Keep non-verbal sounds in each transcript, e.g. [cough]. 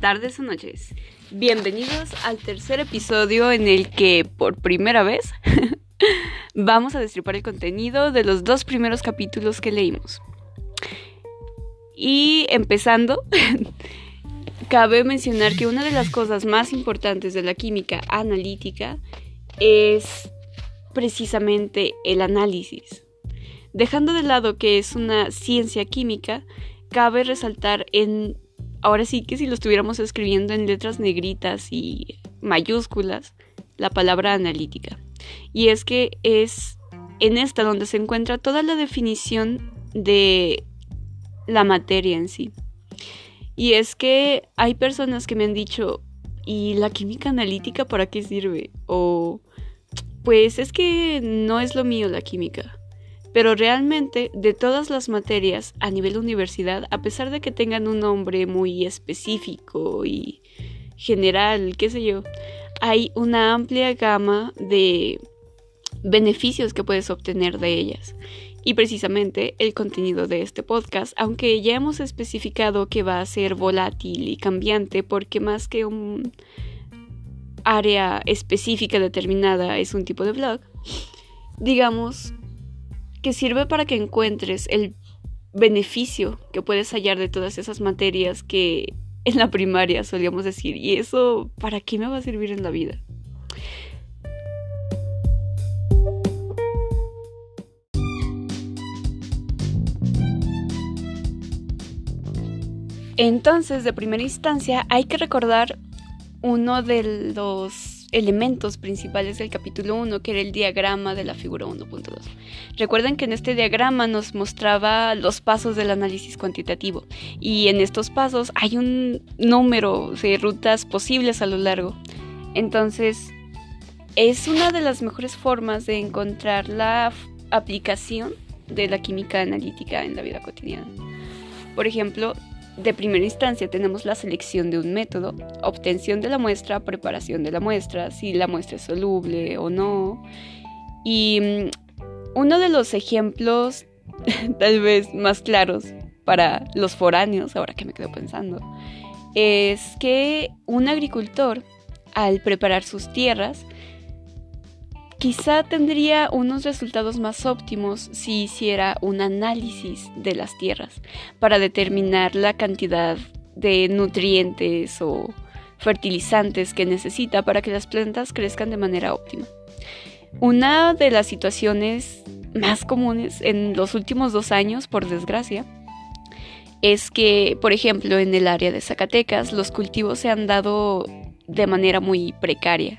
tardes o noches. Bienvenidos al tercer episodio en el que por primera vez [laughs] vamos a destripar el contenido de los dos primeros capítulos que leímos. Y empezando, [laughs] cabe mencionar que una de las cosas más importantes de la química analítica es precisamente el análisis. Dejando de lado que es una ciencia química, cabe resaltar en, ahora sí que si lo estuviéramos escribiendo en letras negritas y mayúsculas, la palabra analítica. Y es que es en esta donde se encuentra toda la definición de la materia en sí. Y es que hay personas que me han dicho, ¿y la química analítica para qué sirve? O, pues es que no es lo mío la química. Pero realmente, de todas las materias a nivel universidad, a pesar de que tengan un nombre muy específico y general, qué sé yo, hay una amplia gama de beneficios que puedes obtener de ellas. Y precisamente el contenido de este podcast, aunque ya hemos especificado que va a ser volátil y cambiante, porque más que un área específica determinada es un tipo de blog, digamos que sirve para que encuentres el beneficio que puedes hallar de todas esas materias que en la primaria solíamos decir, ¿y eso para qué me va a servir en la vida? Entonces, de primera instancia, hay que recordar uno de los elementos principales del capítulo 1, que era el diagrama de la figura 1.2. Recuerden que en este diagrama nos mostraba los pasos del análisis cuantitativo y en estos pasos hay un número de rutas posibles a lo largo. Entonces, es una de las mejores formas de encontrar la aplicación de la química analítica en la vida cotidiana. Por ejemplo, de primera instancia tenemos la selección de un método, obtención de la muestra, preparación de la muestra, si la muestra es soluble o no. Y mm, uno de los ejemplos [laughs] tal vez más claros para los foráneos, ahora que me quedo pensando, es que un agricultor al preparar sus tierras Quizá tendría unos resultados más óptimos si hiciera un análisis de las tierras para determinar la cantidad de nutrientes o fertilizantes que necesita para que las plantas crezcan de manera óptima. Una de las situaciones más comunes en los últimos dos años, por desgracia, es que, por ejemplo, en el área de Zacatecas, los cultivos se han dado de manera muy precaria.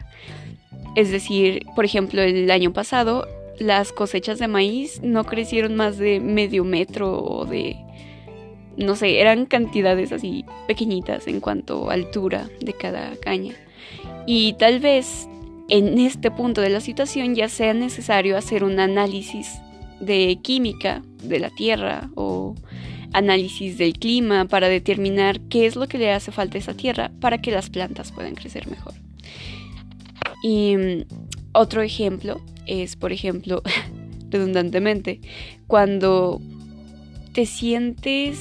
Es decir, por ejemplo, el año pasado las cosechas de maíz no crecieron más de medio metro o de, no sé, eran cantidades así pequeñitas en cuanto a altura de cada caña. Y tal vez en este punto de la situación ya sea necesario hacer un análisis de química de la tierra o análisis del clima para determinar qué es lo que le hace falta a esa tierra para que las plantas puedan crecer mejor. Y mm, otro ejemplo es, por ejemplo, [laughs] redundantemente, cuando te sientes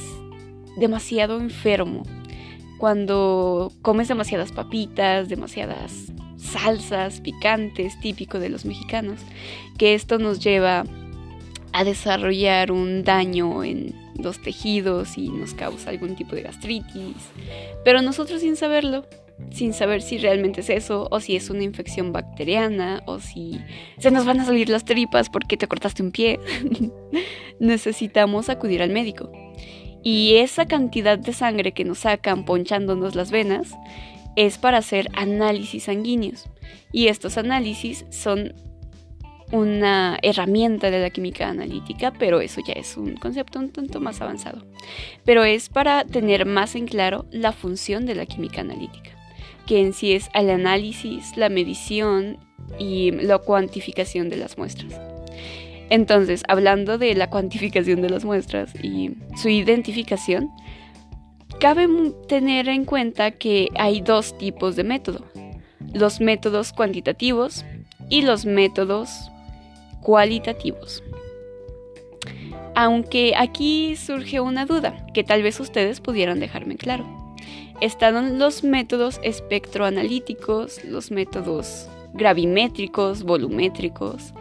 demasiado enfermo, cuando comes demasiadas papitas, demasiadas salsas picantes, típico de los mexicanos, que esto nos lleva a desarrollar un daño en los tejidos y nos causa algún tipo de gastritis, pero nosotros sin saberlo sin saber si realmente es eso, o si es una infección bacteriana, o si se nos van a salir las tripas porque te cortaste un pie. [laughs] Necesitamos acudir al médico. Y esa cantidad de sangre que nos sacan ponchándonos las venas es para hacer análisis sanguíneos. Y estos análisis son una herramienta de la química analítica, pero eso ya es un concepto un tanto más avanzado. Pero es para tener más en claro la función de la química analítica que en sí es el análisis, la medición y la cuantificación de las muestras. Entonces, hablando de la cuantificación de las muestras y su identificación, cabe tener en cuenta que hay dos tipos de método, los métodos cuantitativos y los métodos cualitativos. Aunque aquí surge una duda que tal vez ustedes pudieran dejarme claro. Están los métodos espectroanalíticos, los métodos gravimétricos, volumétricos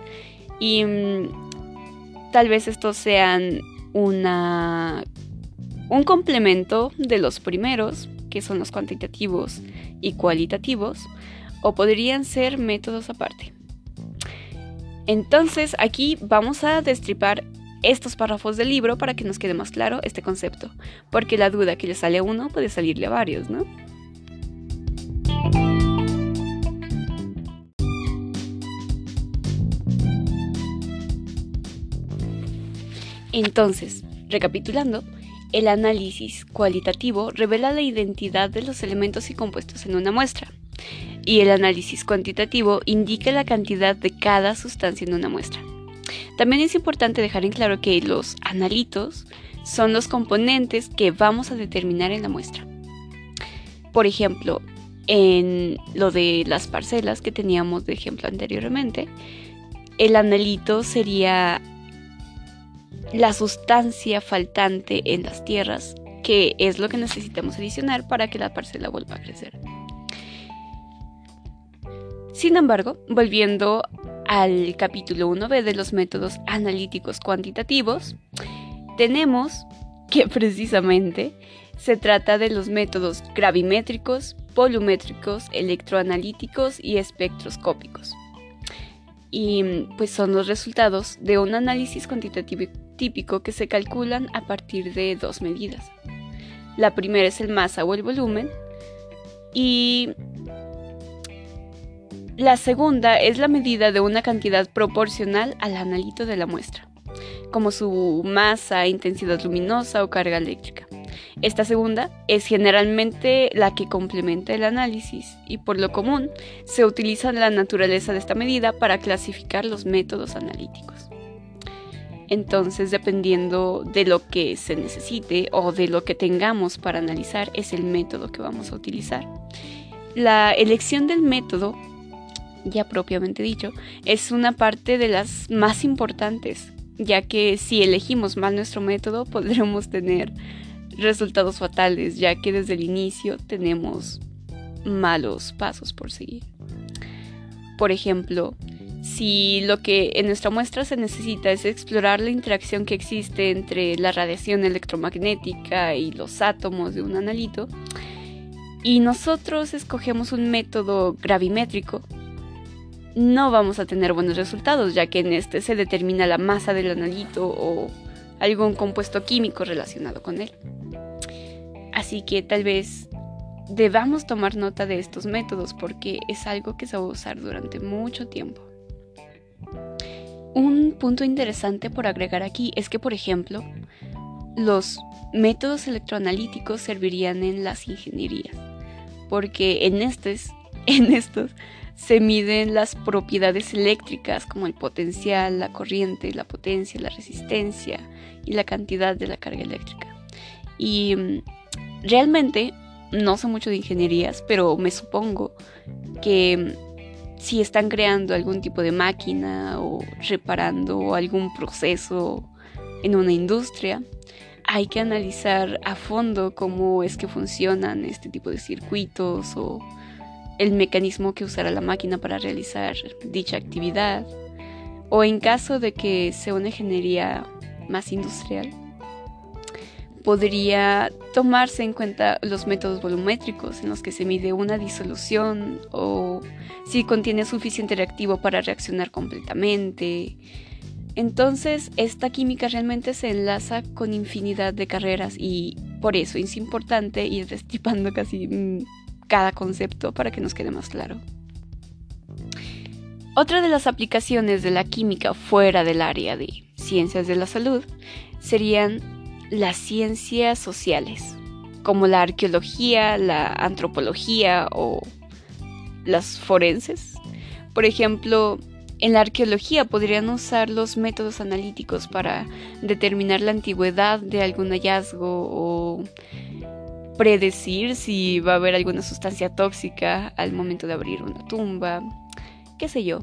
y mm, tal vez estos sean una, un complemento de los primeros, que son los cuantitativos y cualitativos, o podrían ser métodos aparte. Entonces aquí vamos a destripar estos párrafos del libro para que nos quede más claro este concepto, porque la duda que le sale a uno puede salirle a varios, ¿no? Entonces, recapitulando, el análisis cualitativo revela la identidad de los elementos y compuestos en una muestra, y el análisis cuantitativo indica la cantidad de cada sustancia en una muestra. También es importante dejar en claro que los analitos son los componentes que vamos a determinar en la muestra. Por ejemplo, en lo de las parcelas que teníamos de ejemplo anteriormente, el analito sería la sustancia faltante en las tierras, que es lo que necesitamos adicionar para que la parcela vuelva a crecer. Sin embargo, volviendo al capítulo 1b de los métodos analíticos cuantitativos, tenemos que precisamente se trata de los métodos gravimétricos, volumétricos, electroanalíticos y espectroscópicos. Y pues son los resultados de un análisis cuantitativo típico que se calculan a partir de dos medidas. La primera es el masa o el volumen y la segunda es la medida de una cantidad proporcional al analito de la muestra, como su masa, intensidad luminosa o carga eléctrica. Esta segunda es generalmente la que complementa el análisis y por lo común se utiliza la naturaleza de esta medida para clasificar los métodos analíticos. Entonces, dependiendo de lo que se necesite o de lo que tengamos para analizar, es el método que vamos a utilizar. La elección del método, ya propiamente dicho, es una parte de las más importantes, ya que si elegimos mal nuestro método [laughs] podremos tener resultados fatales, ya que desde el inicio tenemos malos pasos por seguir. Por ejemplo, si lo que en nuestra muestra se necesita es explorar la interacción que existe entre la radiación electromagnética y los átomos de un analito, y nosotros escogemos un método gravimétrico, no vamos a tener buenos resultados, ya que en este se determina la masa del analito o algún compuesto químico relacionado con él. Así que tal vez debamos tomar nota de estos métodos porque es algo que se va a usar durante mucho tiempo. Un punto interesante por agregar aquí es que, por ejemplo, los métodos electroanalíticos servirían en las ingenierías, porque en estos, [laughs] en estos se miden las propiedades eléctricas como el potencial, la corriente, la potencia, la resistencia y la cantidad de la carga eléctrica. Y mm, realmente no sé mucho de ingenierías, pero me supongo que mm, si están creando algún tipo de máquina o reparando algún proceso en una industria, hay que analizar a fondo cómo es que funcionan este tipo de circuitos o el mecanismo que usará la máquina para realizar dicha actividad. O en caso de que sea una ingeniería más industrial, podría tomarse en cuenta los métodos volumétricos en los que se mide una disolución o si contiene suficiente reactivo para reaccionar completamente. Entonces, esta química realmente se enlaza con infinidad de carreras y por eso es importante ir destripando casi mm, cada concepto para que nos quede más claro. Otra de las aplicaciones de la química fuera del área de ciencias de la salud serían las ciencias sociales, como la arqueología, la antropología o las forenses. Por ejemplo, en la arqueología podrían usar los métodos analíticos para determinar la antigüedad de algún hallazgo o predecir si va a haber alguna sustancia tóxica al momento de abrir una tumba, qué sé yo.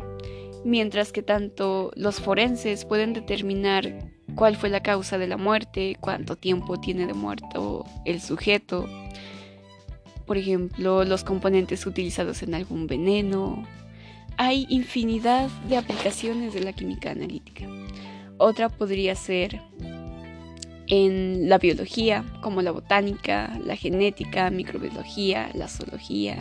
Mientras que tanto los forenses pueden determinar cuál fue la causa de la muerte, cuánto tiempo tiene de muerto el sujeto. por ejemplo, los componentes utilizados en algún veneno. Hay infinidad de aplicaciones de la química analítica. Otra podría ser en la biología, como la botánica, la genética, microbiología, la zoología.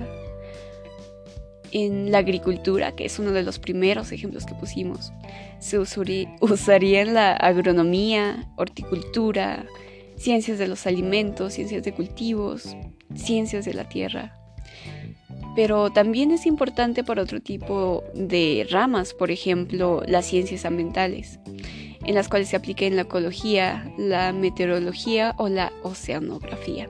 En la agricultura, que es uno de los primeros ejemplos que pusimos, se usaría en la agronomía, horticultura, ciencias de los alimentos, ciencias de cultivos, ciencias de la tierra. Pero también es importante para otro tipo de ramas, por ejemplo, las ciencias ambientales, en las cuales se apliquen la ecología, la meteorología o la oceanografía.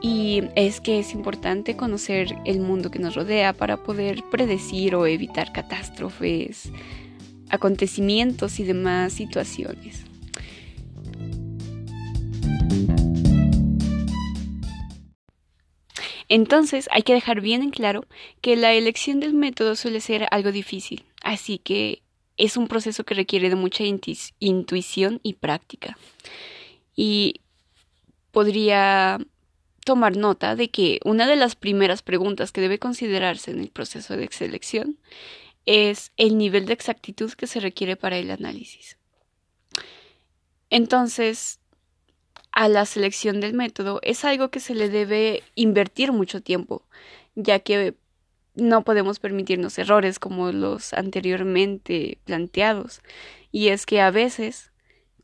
Y es que es importante conocer el mundo que nos rodea para poder predecir o evitar catástrofes, acontecimientos y demás situaciones. Entonces hay que dejar bien en claro que la elección del método suele ser algo difícil, así que es un proceso que requiere de mucha intuición y práctica. Y podría tomar nota de que una de las primeras preguntas que debe considerarse en el proceso de selección es el nivel de exactitud que se requiere para el análisis. Entonces, a la selección del método es algo que se le debe invertir mucho tiempo, ya que no podemos permitirnos errores como los anteriormente planteados. Y es que a veces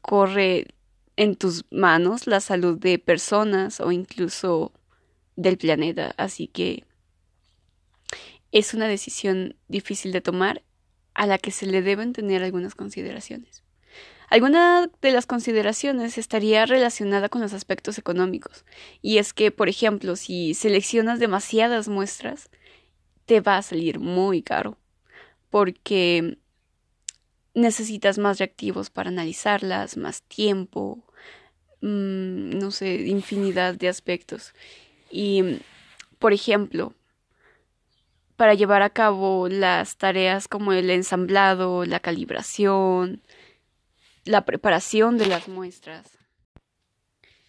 corre en tus manos la salud de personas o incluso del planeta. Así que es una decisión difícil de tomar a la que se le deben tener algunas consideraciones. Alguna de las consideraciones estaría relacionada con los aspectos económicos, y es que, por ejemplo, si seleccionas demasiadas muestras, te va a salir muy caro, porque necesitas más reactivos para analizarlas, más tiempo, mm, no sé, infinidad de aspectos. Y, por ejemplo, para llevar a cabo las tareas como el ensamblado, la calibración, la preparación de las muestras,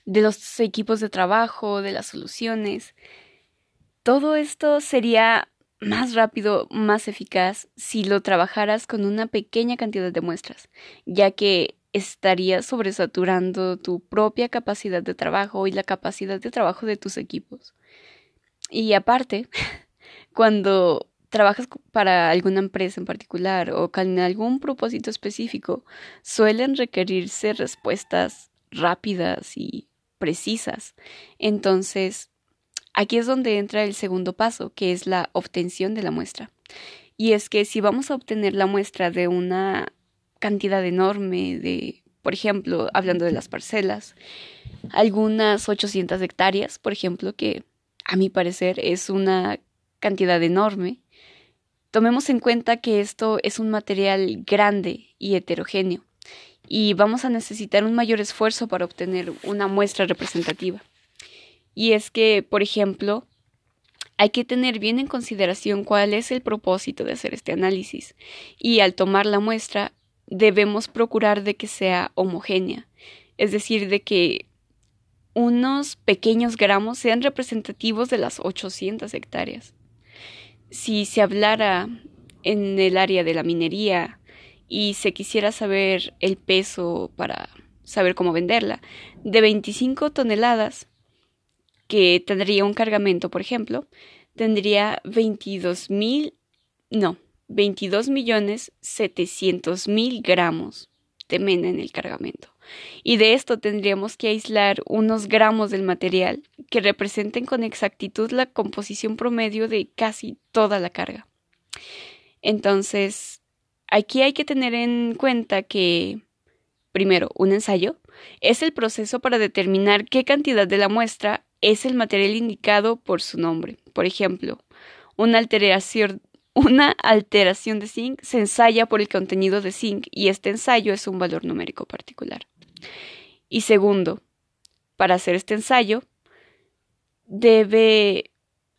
de los equipos de trabajo, de las soluciones. Todo esto sería más rápido, más eficaz si lo trabajaras con una pequeña cantidad de muestras, ya que estarías sobresaturando tu propia capacidad de trabajo y la capacidad de trabajo de tus equipos. Y aparte, [laughs] cuando trabajas para alguna empresa en particular o con algún propósito específico, suelen requerirse respuestas rápidas y precisas. Entonces, aquí es donde entra el segundo paso, que es la obtención de la muestra. Y es que si vamos a obtener la muestra de una cantidad enorme de, por ejemplo, hablando de las parcelas, algunas 800 hectáreas, por ejemplo, que a mi parecer es una cantidad enorme, Tomemos en cuenta que esto es un material grande y heterogéneo y vamos a necesitar un mayor esfuerzo para obtener una muestra representativa. Y es que, por ejemplo, hay que tener bien en consideración cuál es el propósito de hacer este análisis. Y al tomar la muestra debemos procurar de que sea homogénea, es decir, de que unos pequeños gramos sean representativos de las 800 hectáreas. Si se hablara en el área de la minería y se quisiera saber el peso para saber cómo venderla, de 25 toneladas que tendría un cargamento, por ejemplo, tendría 22 mil, no, 22 millones 700 mil gramos de mena en el cargamento y de esto tendríamos que aislar unos gramos del material que representen con exactitud la composición promedio de casi toda la carga. Entonces, aquí hay que tener en cuenta que, primero, un ensayo es el proceso para determinar qué cantidad de la muestra es el material indicado por su nombre. Por ejemplo, una alteración, [laughs] una alteración de zinc se ensaya por el contenido de zinc y este ensayo es un valor numérico particular. Y segundo, para hacer este ensayo, debe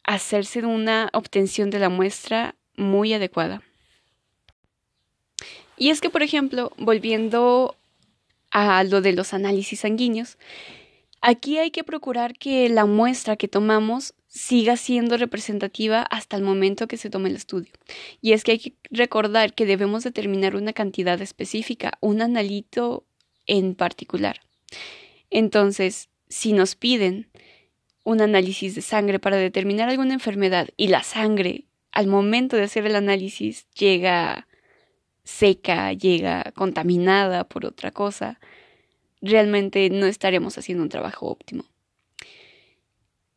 hacerse una obtención de la muestra muy adecuada. Y es que, por ejemplo, volviendo a lo de los análisis sanguíneos, Aquí hay que procurar que la muestra que tomamos siga siendo representativa hasta el momento que se tome el estudio. Y es que hay que recordar que debemos determinar una cantidad específica, un analito en particular. Entonces, si nos piden un análisis de sangre para determinar alguna enfermedad y la sangre al momento de hacer el análisis llega seca, llega contaminada por otra cosa, realmente no estaremos haciendo un trabajo óptimo.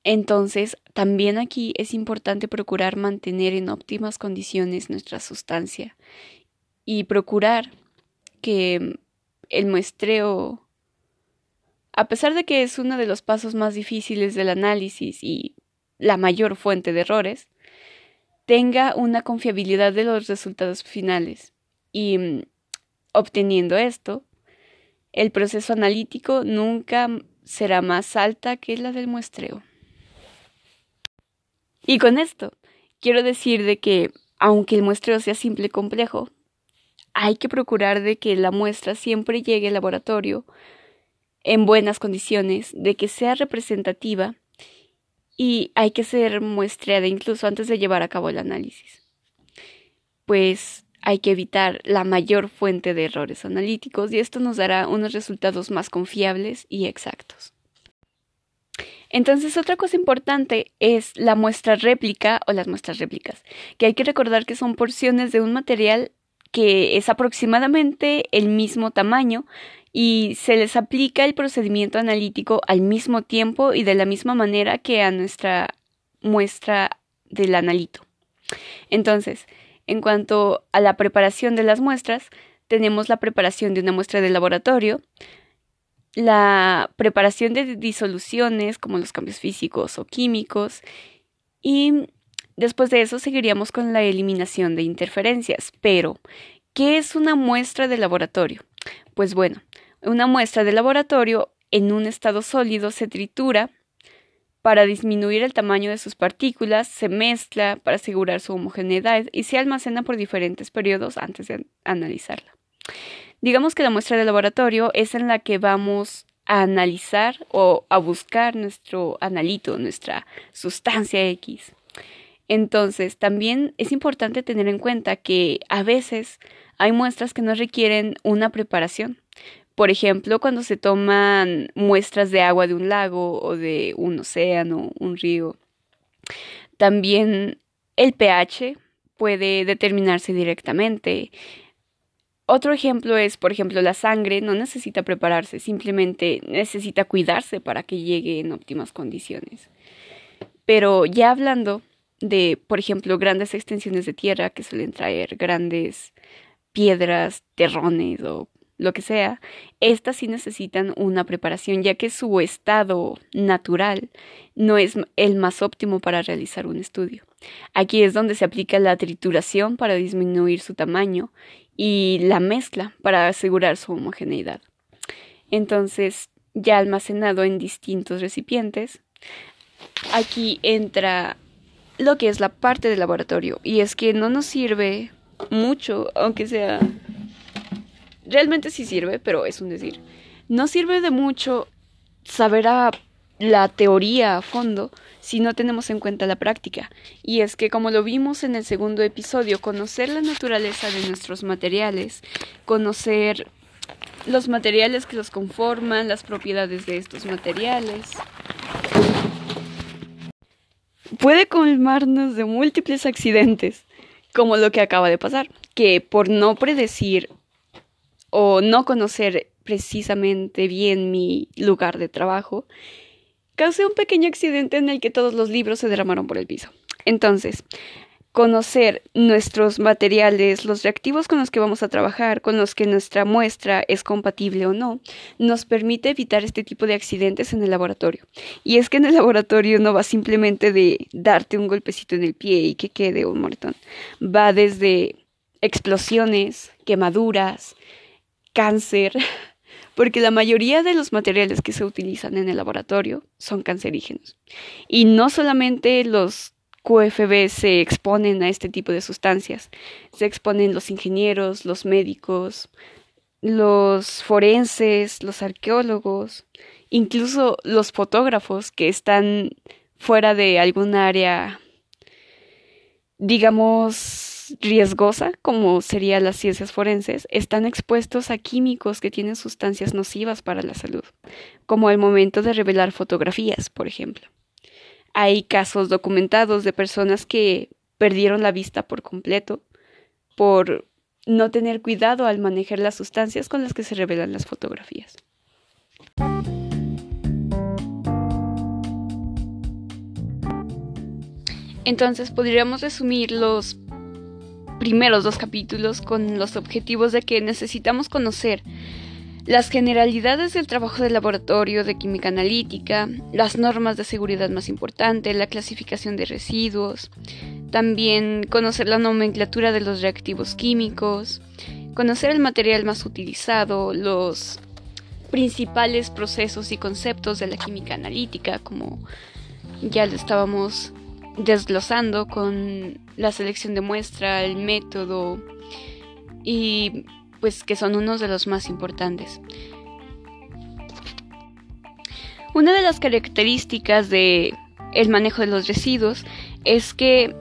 Entonces, también aquí es importante procurar mantener en óptimas condiciones nuestra sustancia y procurar que el muestreo, a pesar de que es uno de los pasos más difíciles del análisis y la mayor fuente de errores, tenga una confiabilidad de los resultados finales. Y mm, obteniendo esto, el proceso analítico nunca será más alta que la del muestreo. Y con esto, quiero decir de que, aunque el muestreo sea simple y complejo, hay que procurar de que la muestra siempre llegue al laboratorio en buenas condiciones, de que sea representativa y hay que ser muestreada incluso antes de llevar a cabo el análisis. Pues hay que evitar la mayor fuente de errores analíticos y esto nos dará unos resultados más confiables y exactos. Entonces, otra cosa importante es la muestra réplica o las muestras réplicas, que hay que recordar que son porciones de un material que es aproximadamente el mismo tamaño y se les aplica el procedimiento analítico al mismo tiempo y de la misma manera que a nuestra muestra del analito. Entonces, en cuanto a la preparación de las muestras, tenemos la preparación de una muestra de laboratorio, la preparación de disoluciones como los cambios físicos o químicos y después de eso seguiríamos con la eliminación de interferencias. Pero, ¿qué es una muestra de laboratorio? Pues bueno, una muestra de laboratorio en un estado sólido se tritura para disminuir el tamaño de sus partículas, se mezcla para asegurar su homogeneidad y se almacena por diferentes periodos antes de analizarla. Digamos que la muestra de laboratorio es en la que vamos a analizar o a buscar nuestro analito, nuestra sustancia X. Entonces, también es importante tener en cuenta que a veces hay muestras que no requieren una preparación. Por ejemplo, cuando se toman muestras de agua de un lago o de un océano, un río. También el pH puede determinarse directamente. Otro ejemplo es, por ejemplo, la sangre no necesita prepararse, simplemente necesita cuidarse para que llegue en óptimas condiciones. Pero ya hablando de, por ejemplo, grandes extensiones de tierra que suelen traer grandes piedras, terrones o lo que sea, estas sí necesitan una preparación, ya que su estado natural no es el más óptimo para realizar un estudio. Aquí es donde se aplica la trituración para disminuir su tamaño y la mezcla para asegurar su homogeneidad. Entonces, ya almacenado en distintos recipientes, aquí entra lo que es la parte del laboratorio y es que no nos sirve mucho, aunque sea realmente sí sirve, pero es un decir. No sirve de mucho saber a la teoría a fondo si no tenemos en cuenta la práctica. Y es que, como lo vimos en el segundo episodio, conocer la naturaleza de nuestros materiales, conocer los materiales que los conforman, las propiedades de estos materiales, puede colmarnos de múltiples accidentes, como lo que acaba de pasar, que por no predecir o no conocer precisamente bien mi lugar de trabajo, causé un pequeño accidente en el que todos los libros se derramaron por el piso. Entonces, conocer nuestros materiales, los reactivos con los que vamos a trabajar, con los que nuestra muestra es compatible o no, nos permite evitar este tipo de accidentes en el laboratorio. Y es que en el laboratorio no va simplemente de darte un golpecito en el pie y que quede un moretón. Va desde explosiones, quemaduras, cáncer, [laughs] porque la mayoría de los materiales que se utilizan en el laboratorio son cancerígenos. Y no solamente los QFB se exponen a este tipo de sustancias, se exponen los ingenieros, los médicos, los forenses, los arqueólogos incluso los fotógrafos que están fuera de algún área, digamos, riesgosa, como serían las ciencias forenses, están expuestos a químicos que tienen sustancias nocivas para la salud, como el momento de revelar fotografías, por ejemplo. Hay casos documentados de personas que perdieron la vista por completo por no tener cuidado al manejar las sustancias con las que se revelan las fotografías. Entonces podríamos resumir los primeros dos capítulos con los objetivos de que necesitamos conocer las generalidades del trabajo de laboratorio de química analítica, las normas de seguridad más importantes, la clasificación de residuos, también conocer la nomenclatura de los reactivos químicos, conocer el material más utilizado, los principales procesos y conceptos de la química analítica, como ya lo estábamos desglosando con la selección de muestra, el método y pues que son unos de los más importantes. Una de las características de el manejo de los residuos es que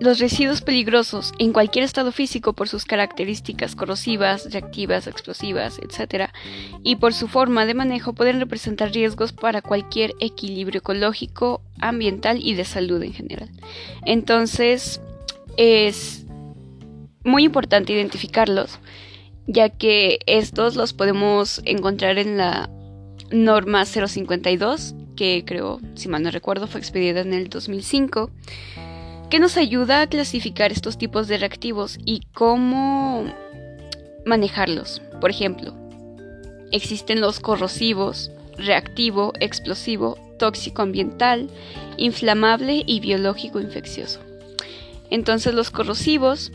los residuos peligrosos en cualquier estado físico por sus características corrosivas, reactivas, explosivas, etc., y por su forma de manejo pueden representar riesgos para cualquier equilibrio ecológico, ambiental y de salud en general. Entonces, es muy importante identificarlos, ya que estos los podemos encontrar en la norma 052, que creo, si mal no recuerdo, fue expedida en el 2005 que nos ayuda a clasificar estos tipos de reactivos y cómo manejarlos. Por ejemplo, existen los corrosivos, reactivo, explosivo, tóxico ambiental, inflamable y biológico infeccioso. Entonces los corrosivos,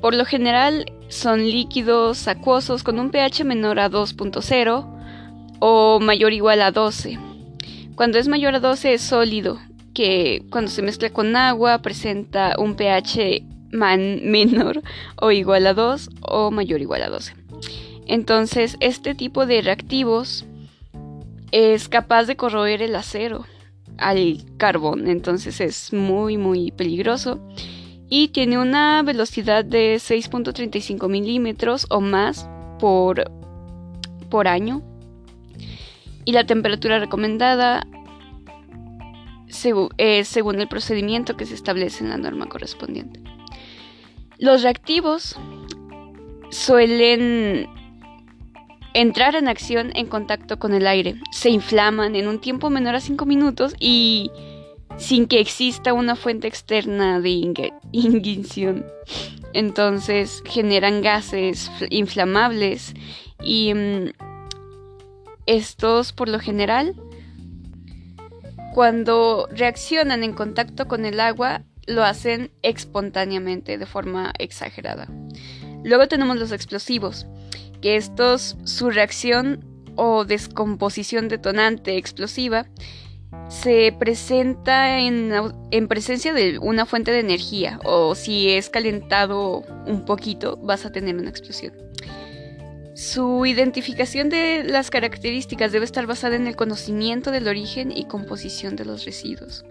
por lo general, son líquidos acuosos con un pH menor a 2.0 o mayor o igual a 12. Cuando es mayor a 12 es sólido, que cuando se mezcla con agua presenta un pH [laughs] menor o igual a 2 o mayor o igual a 12. Entonces, este tipo de reactivos es capaz de corroer el acero al carbón, entonces es muy muy peligroso. Y tiene una velocidad de 6.35 milímetros o más por, por año. Y la temperatura recomendada eh, según el procedimiento que se establece en la norma correspondiente. Los reactivos suelen entrar en acción en contacto con el aire, se inflaman en un tiempo menor a 5 minutos y sin que exista una fuente externa de ignición. Entonces generan gases inflamables y mm, estos por lo general cuando reaccionan en contacto con el agua, lo hacen espontáneamente, de forma exagerada. Luego tenemos los explosivos, que estos, su reacción o descomposición detonante explosiva se presenta en, en, presencia de una fuente de energía o si es calentado un poquito vas a tener una explosión. Su identificación de las características debe estar basada en el conocimiento del origen y composición de los residuos.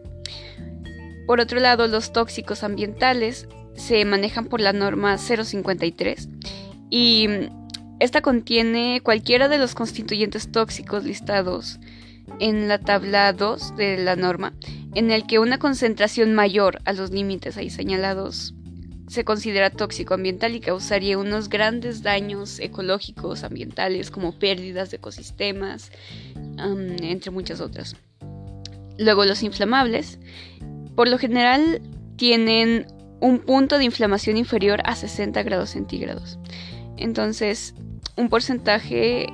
Por otro lado, los tóxicos ambientales se manejan por la norma 053 y esta contiene cualquiera de los constituyentes tóxicos listados en la tabla 2 de la norma, en el que una concentración mayor a los límites ahí señalados se considera tóxico ambiental y causaría unos grandes daños ecológicos, ambientales, como pérdidas de ecosistemas, entre muchas otras. Luego los inflamables, por lo general, tienen un punto de inflamación inferior a 60 grados centígrados. Entonces, un porcentaje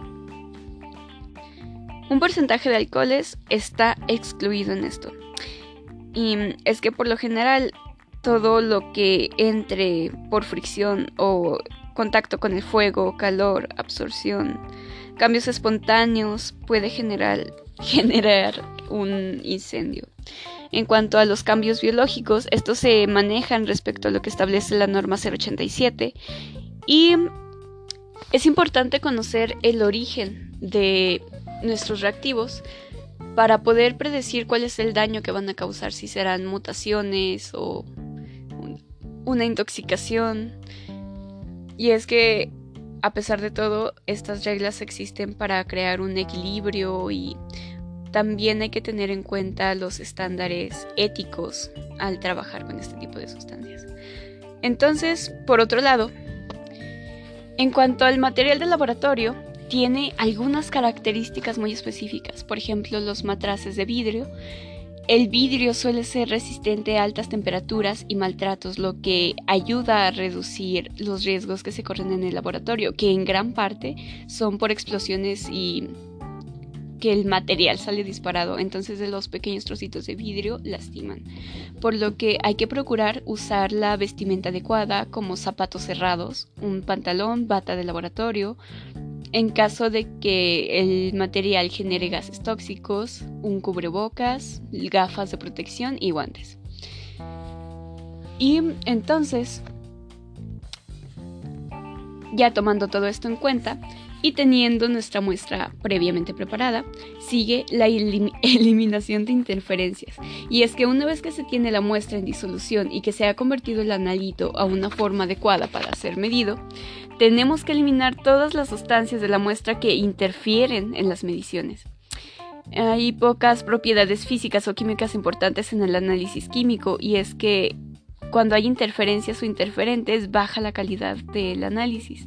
un porcentaje de alcoholes está excluido en esto. Y es que por lo general todo lo que entre por fricción o contacto con el fuego, calor, absorción, cambios espontáneos puede generar, [laughs] generar un incendio. En cuanto a los cambios biológicos, estos se manejan respecto a lo que establece la norma 087 y es importante conocer el origen de nuestros reactivos para poder predecir cuál es el daño que van a causar, si serán mutaciones o una intoxicación. Y es que, a pesar de todo, estas reglas existen para crear un equilibrio y también hay que tener en cuenta los estándares éticos al trabajar con este tipo de sustancias. Entonces, por otro lado, en cuanto al material de laboratorio, tiene algunas características muy específicas, por ejemplo los matraces de vidrio. El vidrio suele ser resistente a altas temperaturas y maltratos, lo que ayuda a reducir los riesgos que se corren en el laboratorio, que en gran parte son por explosiones y que el material sale disparado, entonces de los pequeños trocitos de vidrio lastiman. Por lo que hay que procurar usar la vestimenta adecuada como zapatos cerrados, un pantalón, bata de laboratorio, en caso de que el material genere gases tóxicos, un cubrebocas, gafas de protección y guantes. Y entonces, ya tomando todo esto en cuenta, y teniendo nuestra muestra previamente preparada, sigue la [laughs] eliminación de interferencias. Y es que una vez que se tiene la muestra en disolución y que se ha convertido el analito a una forma adecuada para ser medido, tenemos que eliminar todas las sustancias de la muestra que interfieren en las mediciones. Hay pocas propiedades físicas o químicas importantes en el análisis químico y es que cuando hay interferencias o interferentes baja la calidad del análisis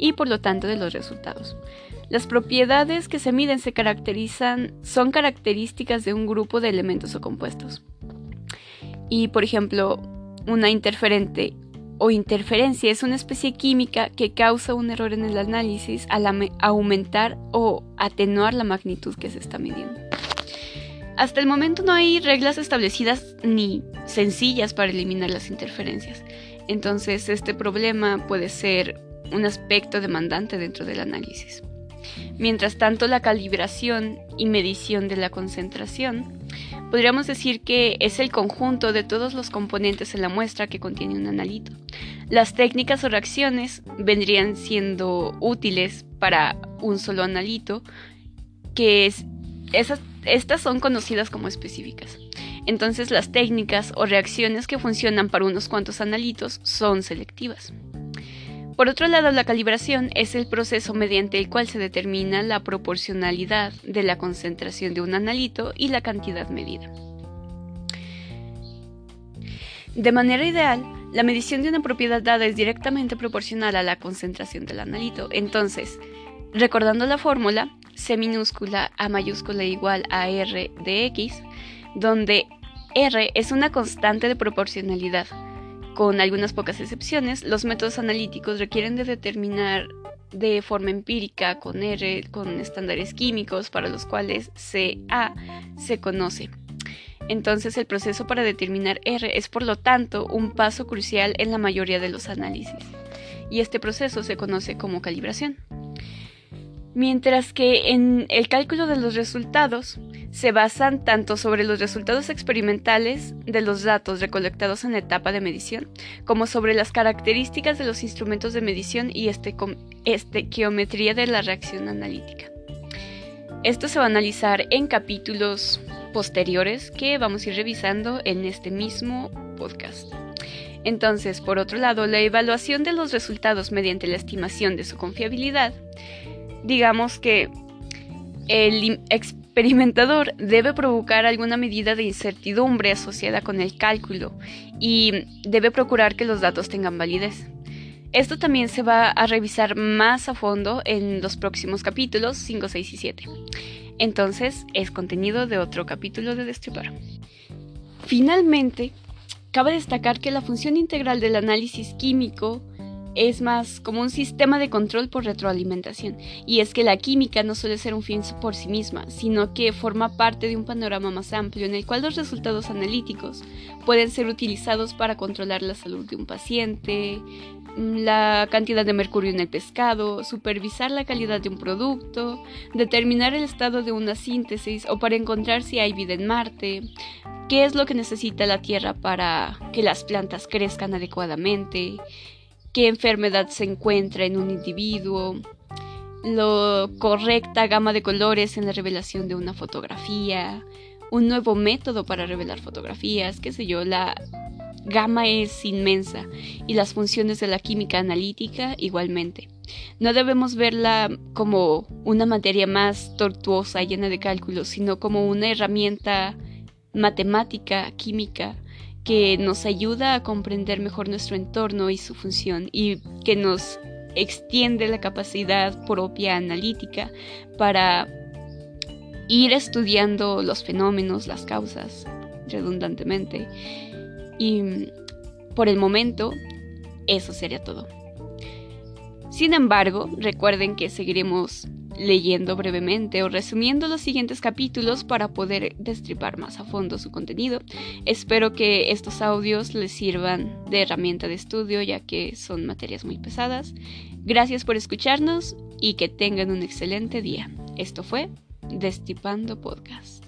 y por lo tanto de los resultados. Las propiedades que se miden se caracterizan, son características de un grupo de elementos o compuestos. Y por ejemplo, una interferente o interferencia es una especie química que causa un error en el análisis al aumentar o atenuar la magnitud que se está midiendo. Hasta el momento no hay reglas establecidas ni sencillas para eliminar las interferencias. Entonces este problema puede ser un aspecto demandante dentro del análisis. Mientras tanto, la calibración y medición de la concentración podríamos decir que es el conjunto de todos los componentes en la muestra que contiene un analito. Las técnicas o reacciones vendrían siendo útiles para un solo analito, que es, esas, estas son conocidas como específicas. Entonces las técnicas o reacciones que funcionan para unos cuantos analitos son selectivas. Por otro lado, la calibración es el proceso mediante el cual se determina la proporcionalidad de la concentración de un analito y la cantidad medida. De manera ideal, la medición de una propiedad dada es directamente proporcional a la concentración del analito. Entonces, recordando la fórmula, C minúscula A mayúscula igual a R de X, donde R es una constante de proporcionalidad con algunas pocas excepciones, los métodos analíticos requieren de determinar de forma empírica con R, con estándares químicos para los cuales CA se conoce. Entonces el proceso para determinar R es por lo tanto un paso crucial en la mayoría de los análisis. Y este proceso se conoce como calibración. Mientras que en el cálculo de los resultados se basan tanto sobre los resultados experimentales de los datos recolectados en la etapa de medición, como sobre las características de los instrumentos de medición y este, estequiometría de la reacción analítica. Esto se va a analizar en capítulos posteriores que vamos a ir revisando en este mismo podcast. Entonces, por otro lado, la evaluación de los resultados mediante la estimación de su confiabilidad digamos que el experimentador debe provocar alguna medida de incertidumbre asociada con el cálculo y debe procurar que los datos tengan validez. Esto también se va a revisar más a fondo en los próximos capítulos 5, 6 y 7. Entonces, es contenido de otro capítulo de Destripar. Finalmente, cabe destacar que la función integral del análisis químico es más como un sistema de control por retroalimentación. Y es que la química no suele ser un fin por sí misma, sino que forma parte de un panorama más amplio en el cual los resultados analíticos pueden ser utilizados para controlar la salud de un paciente, mm, la cantidad de mercurio en el pescado, supervisar la calidad de un producto, determinar el estado de una síntesis o para encontrar si hay vida en Marte, qué es lo que necesita la Tierra para que las plantas crezcan adecuadamente, qué enfermedad se encuentra en un individuo, la correcta gama de colores en la revelación de una fotografía, un nuevo método para revelar fotografías, qué sé yo, la gama es inmensa y las funciones de la química analítica igualmente. No debemos verla como una materia más tortuosa, llena de cálculos, sino como una herramienta matemática, química, que nos ayuda a comprender mejor nuestro entorno y su función y que nos extiende la capacidad propia analítica para ir estudiando los fenómenos, las causas, redundantemente. Y por el momento, eso sería todo. Sin embargo, recuerden que seguiremos leyendo brevemente o resumiendo los siguientes capítulos para poder destripar más a fondo su contenido. Espero que estos audios les sirvan de herramienta de estudio ya que son materias muy pesadas. Gracias por escucharnos y que tengan un excelente día. Esto fue Destripando Podcast.